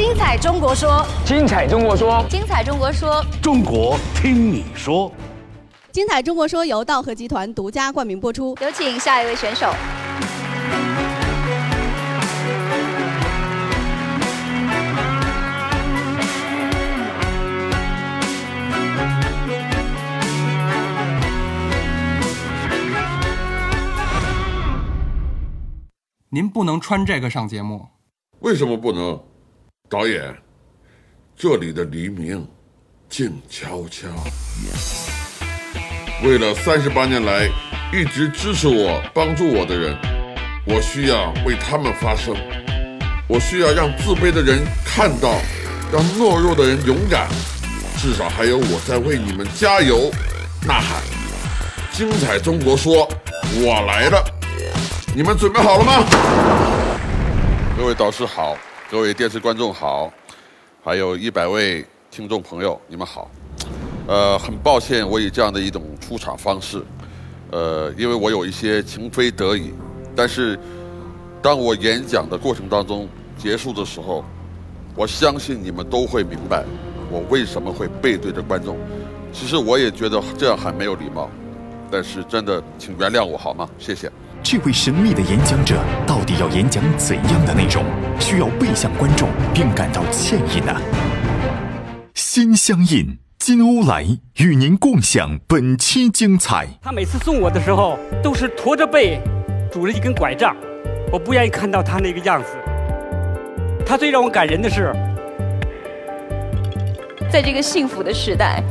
精彩中国说，精彩中国说，精彩中国说，中国听你说。精彩中国说由道和集团独家冠名播出。有请下一位选手。您不能穿这个上节目，为什么不能？导演，这里的黎明静悄悄。为了三十八年来一直支持我、帮助我的人，我需要为他们发声。我需要让自卑的人看到，让懦弱的人勇敢。至少还有我在为你们加油、呐喊。精彩中国说，我来了。你们准备好了吗？各位导师好，各位电视观众好，还有一百位听众朋友，你们好。呃，很抱歉我以这样的一种出场方式，呃，因为我有一些情非得已。但是，当我演讲的过程当中结束的时候，我相信你们都会明白我为什么会背对着观众。其实我也觉得这样很没有礼貌，但是真的，请原谅我好吗？谢谢。这位神秘的演讲者到底要演讲怎样的内容，需要背向观众并感到歉意呢？心相印，金欧来与您共享本期精彩。他每次送我的时候都是驼着背，拄着一根拐杖，我不愿意看到他那个样子。他最让我感人的是，在这个幸福的时代，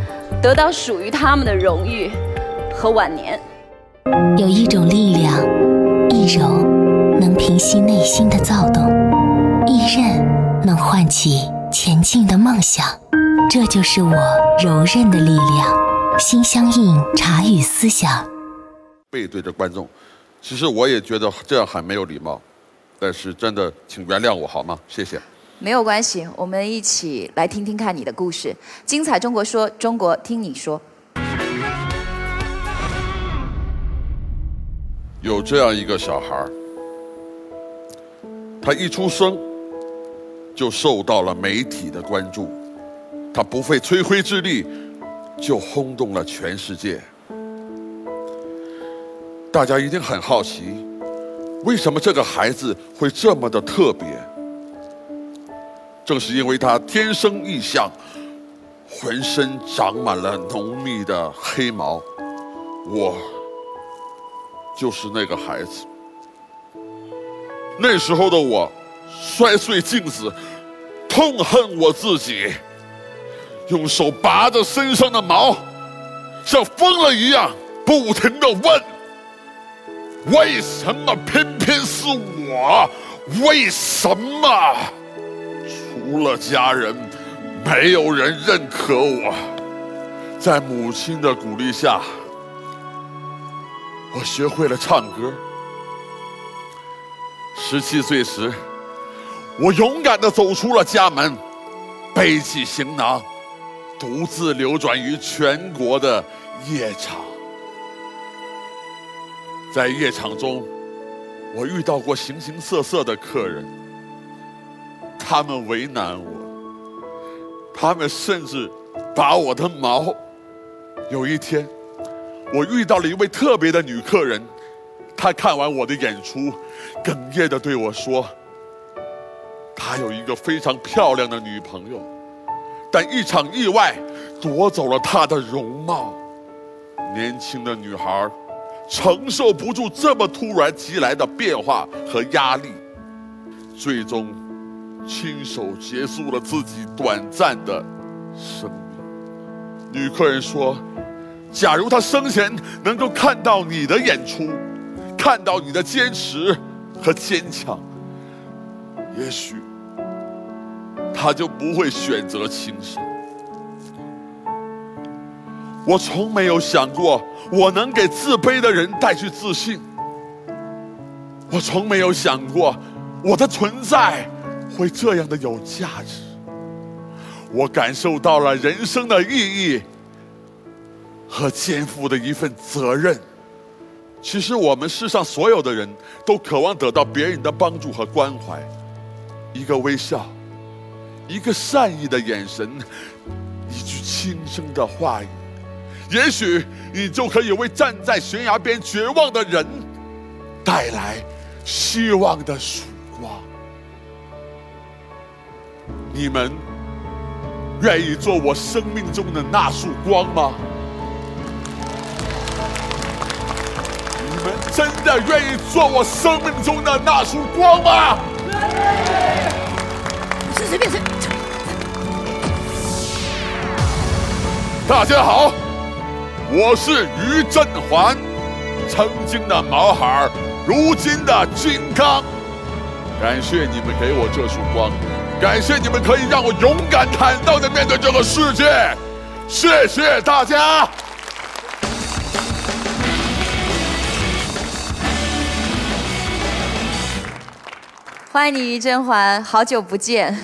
得到属于他们的荣誉和晚年。有一种力量，一柔能平息内心的躁动，一韧能唤起前进的梦想。这就是我柔韧的力量。心相印，茶语思想。背对着观众，其实我也觉得这样很没有礼貌，但是真的，请原谅我好吗？谢谢。没有关系，我们一起来听听看你的故事。精彩中国说，中国听你说。有这样一个小孩他一出生就受到了媒体的关注，他不费吹灰之力就轰动了全世界。大家一定很好奇，为什么这个孩子会这么的特别？正是因为他天生异象，浑身长满了浓密的黑毛。我。就是那个孩子，那时候的我摔碎镜子，痛恨我自己，用手拔着身上的毛，像疯了一样不停的问：为什么偏偏是我？为什么？除了家人，没有人认可我。在母亲的鼓励下。我学会了唱歌。十七岁时，我勇敢的走出了家门，背起行囊，独自流转于全国的夜场。在夜场中，我遇到过形形色色的客人，他们为难我，他们甚至拔我的毛。有一天。我遇到了一位特别的女客人，她看完我的演出，哽咽的对我说：“她有一个非常漂亮的女朋友，但一场意外夺走了她的容貌。年轻的女孩承受不住这么突然袭来的变化和压力，最终亲手结束了自己短暂的生命。”女客人说。假如他生前能够看到你的演出，看到你的坚持和坚强，也许他就不会选择轻生。我从没有想过我能给自卑的人带去自信，我从没有想过我的存在会这样的有价值。我感受到了人生的意义。和肩负的一份责任。其实，我们世上所有的人都渴望得到别人的帮助和关怀，一个微笑，一个善意的眼神，一句轻声的话语，也许你就可以为站在悬崖边绝望的人带来希望的曙光。你们愿意做我生命中的那束光吗？真的愿意做我生命中的那束光吗？是随便谁？大家好，我是于振环，曾经的毛孩，如今的金刚。感谢你们给我这束光，感谢你们可以让我勇敢坦荡的面对这个世界，谢谢大家。欢迎你于甄嬛，好久不见。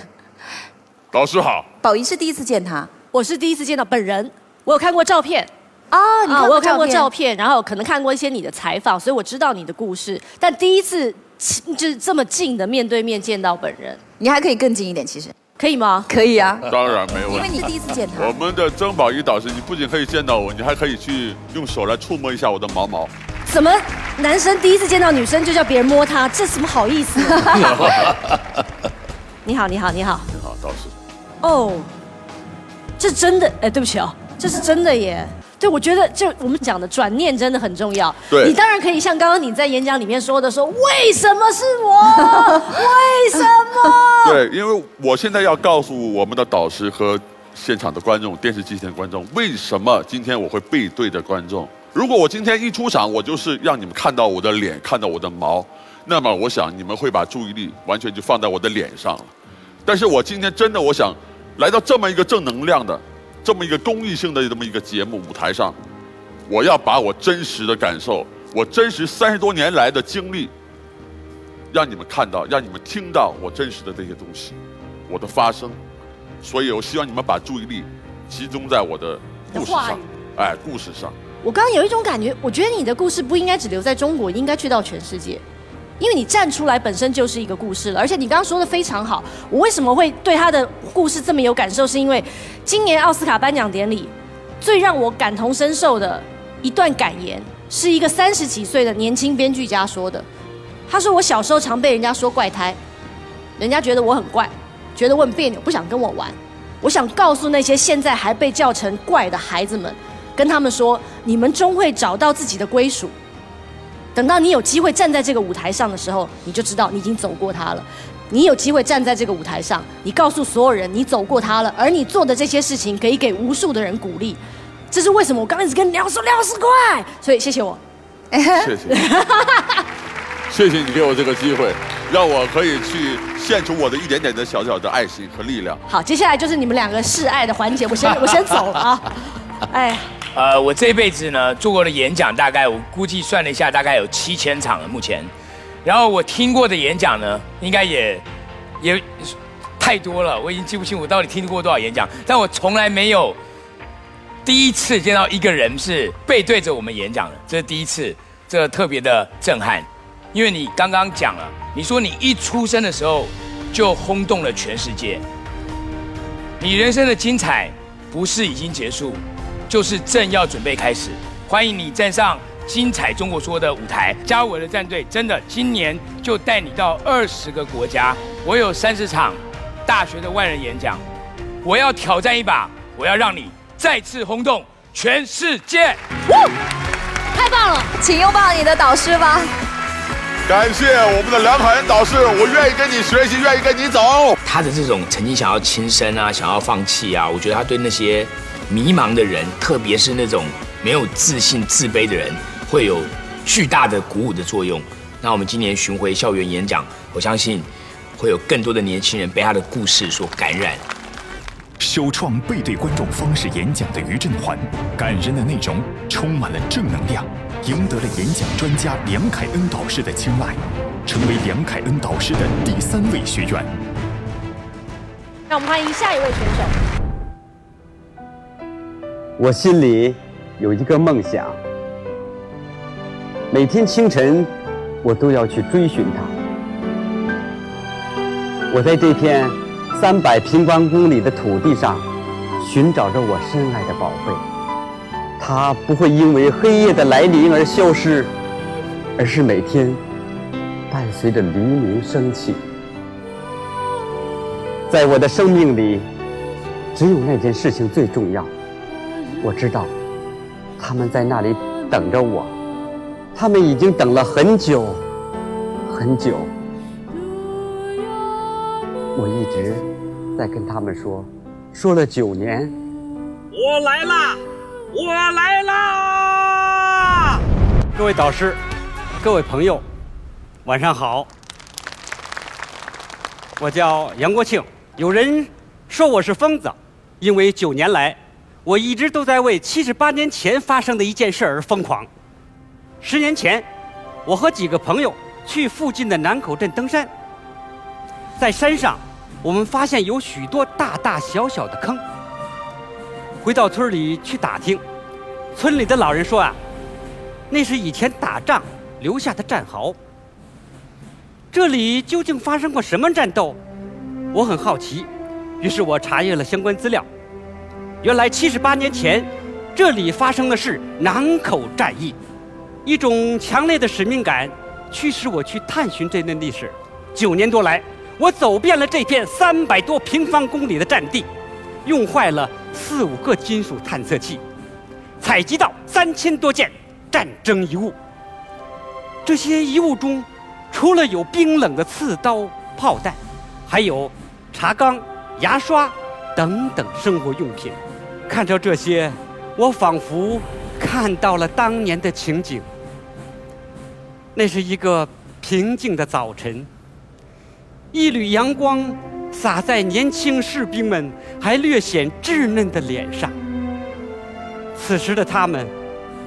老师好，宝仪是第一次见他我是第一次见到本人，我有看过照片啊，你啊，看我有看过照片，片，然后可能看过一些你的采访，所以我知道你的故事，但第一次就是这么近的面对面见到本人，你还可以更近一点，其实可以吗？可以啊，当然没问题。因为你第一次见他我。们的曾宝仪导师，你不仅可以见到我，你还可以去用手来触摸一下我的毛毛。怎么男生第一次见到女生就叫别人摸他，这什么好意思？你好，你好，你好。你好，导师。哦，这真的，哎，对不起哦，这是真的耶。对，我觉得就我们讲的转念真的很重要。对你当然可以像刚刚你在演讲里面说的说，为什么是我？为什么？对，因为我现在要告诉我们的导师和现场的观众、电视机前的观众，为什么今天我会背对着观众。如果我今天一出场，我就是让你们看到我的脸，看到我的毛，那么我想你们会把注意力完全就放在我的脸上了。但是我今天真的，我想来到这么一个正能量的、这么一个公益性的这么一个节目舞台上，我要把我真实的感受，我真实三十多年来的经历，让你们看到，让你们听到我真实的这些东西，我的发声。所以我希望你们把注意力集中在我的故事上，哎，故事上。我刚刚有一种感觉，我觉得你的故事不应该只留在中国，应该去到全世界，因为你站出来本身就是一个故事了。而且你刚刚说的非常好，我为什么会对他的故事这么有感受？是因为今年奥斯卡颁奖典礼最让我感同身受的一段感言，是一个三十几岁的年轻编剧家说的。他说：“我小时候常被人家说怪胎，人家觉得我很怪，觉得我很别扭，不想跟我玩。我想告诉那些现在还被叫成怪的孩子们，跟他们说，你们终会找到自己的归属。等到你有机会站在这个舞台上的时候，你就知道你已经走过它了。你有机会站在这个舞台上，你告诉所有人你走过它了，而你做的这些事情可以给无数的人鼓励。这是为什么我刚开始跟梁说梁是快，所以谢谢我。谢谢，谢谢你给我这个机会，让我可以去献出我的一点点的小小的爱心和力量。好，接下来就是你们两个示爱的环节，我先我先走了啊。哎，呃，我这辈子呢做过的演讲，大概我估计算了一下，大概有七千场了目前。然后我听过的演讲呢，应该也也太多了，我已经记不清我到底听过多少演讲。但我从来没有第一次见到一个人是背对着我们演讲的，这是第一次，这特别的震撼。因为你刚刚讲了，你说你一出生的时候就轰动了全世界，你人生的精彩不是已经结束，就是正要准备开始。欢迎你站上精彩中国说的舞台，加入我的战队，真的，今年就带你到二十个国家，我有三十场大学的万人演讲，我要挑战一把，我要让你再次轰动全世界。太棒了！请拥抱你的导师吧。感谢我们的梁凯恩导师，我愿意跟你学习，愿意跟你走。他的这种曾经想要轻生啊，想要放弃啊，我觉得他对那些迷茫的人，特别是那种没有自信、自卑的人，会有巨大的鼓舞的作用。那我们今年巡回校园演讲，我相信会有更多的年轻人被他的故事所感染。首创背对观众方式演讲的于振环，感人的内容充满了正能量，赢得了演讲专家梁凯恩导师的青睐，成为梁凯恩导师的第三位学员。让我们欢迎下一位选手。我心里有一个梦想，每天清晨我都要去追寻它。我在这片三百平方公里的土地上，寻找着我深爱的宝贝。它不会因为黑夜的来临而消失，而是每天伴随着黎明升起。在我的生命里，只有那件事情最重要。我知道，他们在那里等着我，他们已经等了很久，很久。我一直在跟他们说，说了九年。我来啦！我来啦！各位导师，各位朋友，晚上好。我叫杨国庆。有人说我是疯子，因为九年来，我一直都在为七十八年前发生的一件事而疯狂。十年前，我和几个朋友去附近的南口镇登山，在山上。我们发现有许多大大小小的坑。回到村里去打听，村里的老人说啊，那是以前打仗留下的战壕。这里究竟发生过什么战斗？我很好奇，于是我查阅了相关资料。原来七十八年前，这里发生的是南口战役。一种强烈的使命感驱使我去探寻这段历史。九年多来。我走遍了这片三百多平方公里的战地，用坏了四五个金属探测器，采集到三千多件战争遗物。这些遗物中，除了有冰冷的刺刀、炮弹，还有茶缸、牙刷等等生活用品。看着这些，我仿佛看到了当年的情景。那是一个平静的早晨。一缕阳光洒在年轻士兵们还略显稚嫩的脸上。此时的他们，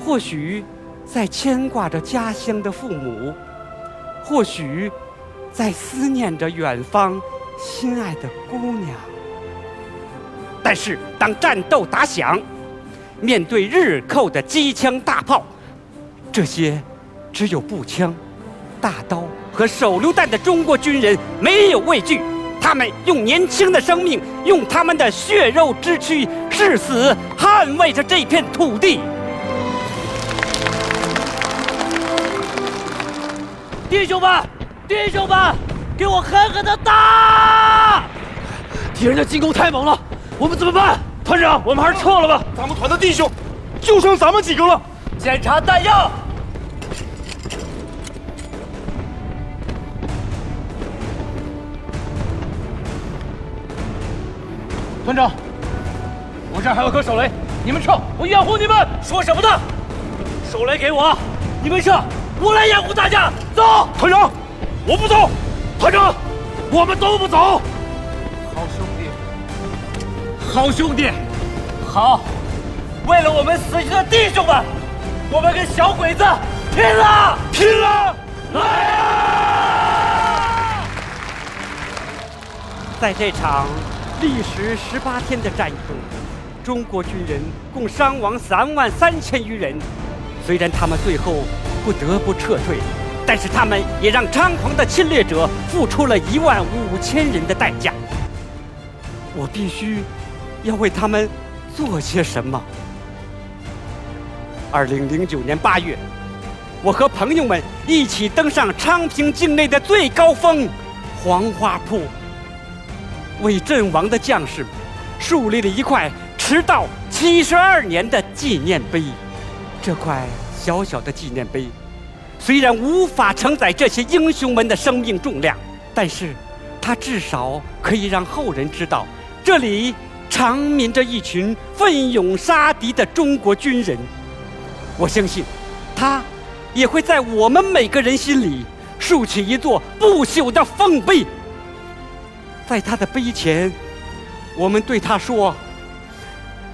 或许在牵挂着家乡的父母，或许在思念着远方心爱的姑娘。但是，当战斗打响，面对日寇的机枪大炮，这些只有步枪、大刀。和手榴弹的中国军人没有畏惧，他们用年轻的生命，用他们的血肉之躯誓死捍卫着这片土地。弟兄们，弟兄们，给我狠狠的打！敌人的进攻太猛了，我们怎么办？团长，我们还是撤了吧。咱们团的弟兄就剩咱们几个了。检查弹药。团长，我这儿还有颗手雷，你们撤，我掩护你们。说什么呢？手雷给我，你们撤，我来掩护大家。走，团长，我不走。团长，我们都不走。好兄弟，好兄弟，好，为了我们死去的弟兄们，我们跟小鬼子拼了，拼了，来啊！在这场。历时十八天的战役中，中国军人共伤亡三万三千余人。虽然他们最后不得不撤退，但是他们也让猖狂的侵略者付出了一万五千人的代价。我必须要为他们做些什么。二零零九年八月，我和朋友们一起登上昌平境内的最高峰——黄花坡。为阵亡的将士树立了一块迟到七十二年的纪念碑。这块小小的纪念碑，虽然无法承载这些英雄们的生命重量，但是它至少可以让后人知道，这里长眠着一群奋勇杀敌的中国军人。我相信，他也会在我们每个人心里竖起一座不朽的丰碑。在他的碑前，我们对他说：“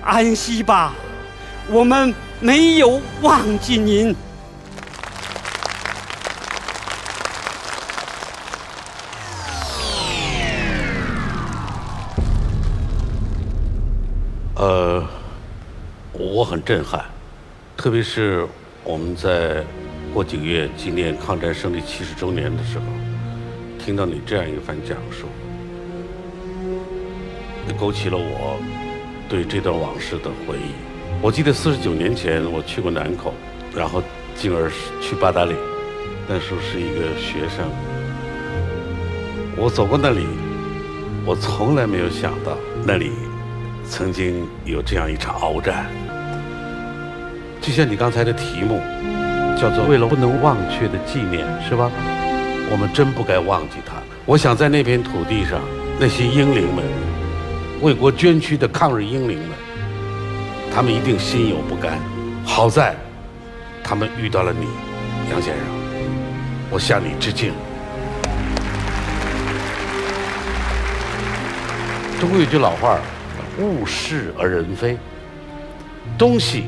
安息吧，我们没有忘记您。”我很震撼，特别是我们在过几个月纪念抗战胜利七十周年的时候，听到你这样一番讲述。勾起了我对这段往事的回忆。我记得四十九年前我去过南口，然后进而去八达岭，那时候是一个学生。我走过那里，我从来没有想到那里曾经有这样一场鏖战。就像你刚才的题目，叫做“为了不能忘却的纪念”，是吧？我们真不该忘记他。我想在那片土地上，那些英灵们，为国捐躯的抗日英灵们，他们一定心有不甘。好在，他们遇到了你，杨先生，我向你致敬。中国有句老话物是而人非”，东西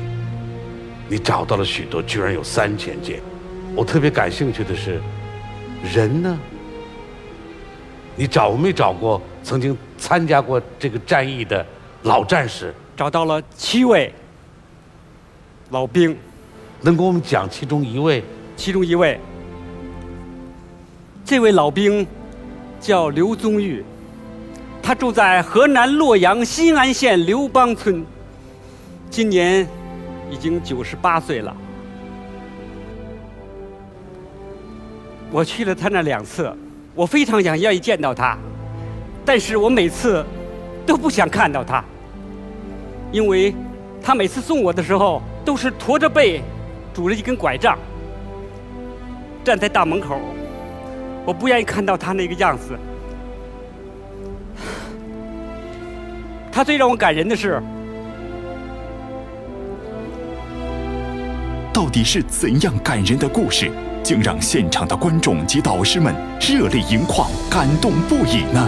你找到了许多，居然有三千件。我特别感兴趣的是，人呢？你找没找过曾经参加过这个战役的老战士？找到了七位老兵，能给我们讲其中一位？其中一位，这位老兵叫刘宗玉，他住在河南洛阳新安县刘邦村，今年已经九十八岁了。我去了他那两次。我非常想愿意见到他，但是我每次都不想看到他，因为他每次送我的时候都是驼着背，拄着一根拐杖，站在大门口，我不愿意看到他那个样子。他最让我感人的是，到底是怎样感人的故事？竟让现场的观众及导师们热泪盈眶、感动不已呢。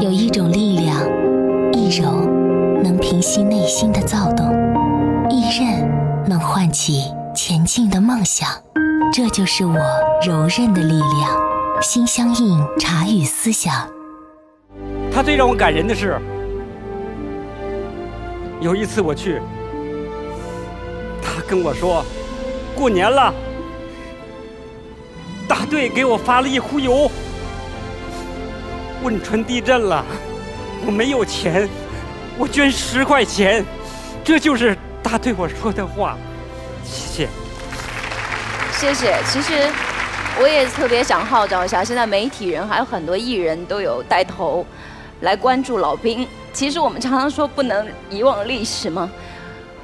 有一种力量，一柔能平息内心的躁动，一韧能唤起前进的梦想。这就是我柔韧的力量。心相印，茶语思想。他最让我感人的是，有一次我去，他跟我说。过年了，大队给我发了一壶油。汶川地震了，我没有钱，我捐十块钱，这就是他对我说的话。谢谢，谢谢。其实我也特别想号召一下，现在媒体人还有很多艺人都有带头来关注老兵。其实我们常常说不能遗忘历史吗？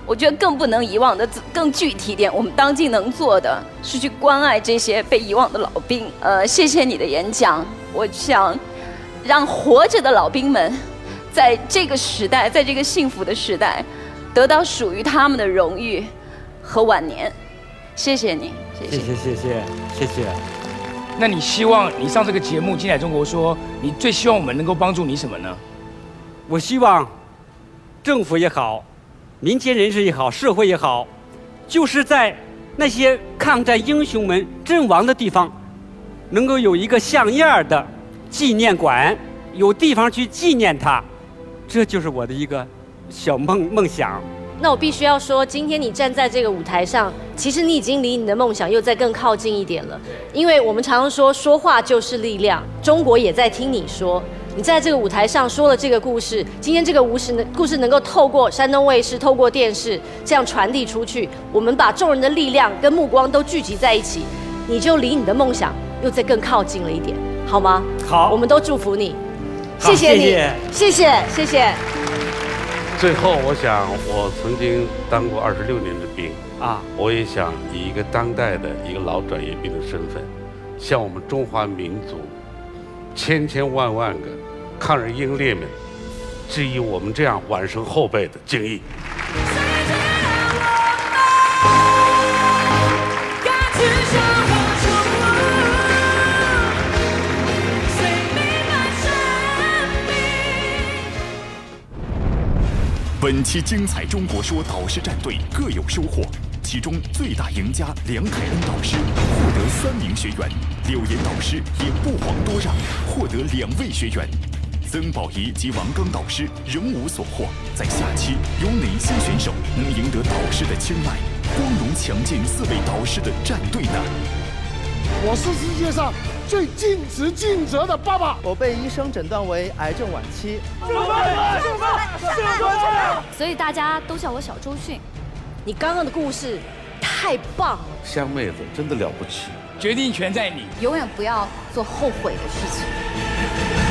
我觉得更不能遗忘的，更具体点，我们当今能做的是去关爱这些被遗忘的老兵。呃，谢谢你的演讲，我想让活着的老兵们，在这个时代，在这个幸福的时代，得到属于他们的荣誉和晚年。谢谢你，谢谢，谢谢，谢谢。那你希望你上这个节目《精彩中国说》，你最希望我们能够帮助你什么呢？我希望政府也好。民间人士也好，社会也好，就是在那些抗战英雄们阵亡的地方，能够有一个像样的纪念馆，有地方去纪念他，这就是我的一个小梦梦想。那我必须要说，今天你站在这个舞台上，其实你已经离你的梦想又在更靠近一点了。因为我们常常说，说话就是力量，中国也在听你说。你在这个舞台上说了这个故事，今天这个无实的故事能够透过山东卫视、透过电视这样传递出去，我们把众人的力量跟目光都聚集在一起，你就离你的梦想又再更靠近了一点，好吗？好，我们都祝福你，谢谢你，谢谢谢谢。最后，我想，我曾经当过二十六年的兵啊，我也想以一个当代的一个老转业兵的身份，向我们中华民族千千万万个。抗日英烈们，致以我们这样晚生后辈的敬意。本期精彩中国说导师战队各有收获，其中最大赢家梁凯恩导师获得三名学员，柳岩导师也不遑多让，获得两位学员。曾宝仪及王刚导师仍无所获，在下期有哪些选手能赢得导师的青睐，光荣抢进四位导师的战队呢？我是世界上最尽职尽责的爸爸。我被医生诊断为癌症晚期。所以大家都叫我小周迅。你刚刚的故事太棒了，香妹子真的了不起。决定权在你，永远不要做后悔的事情。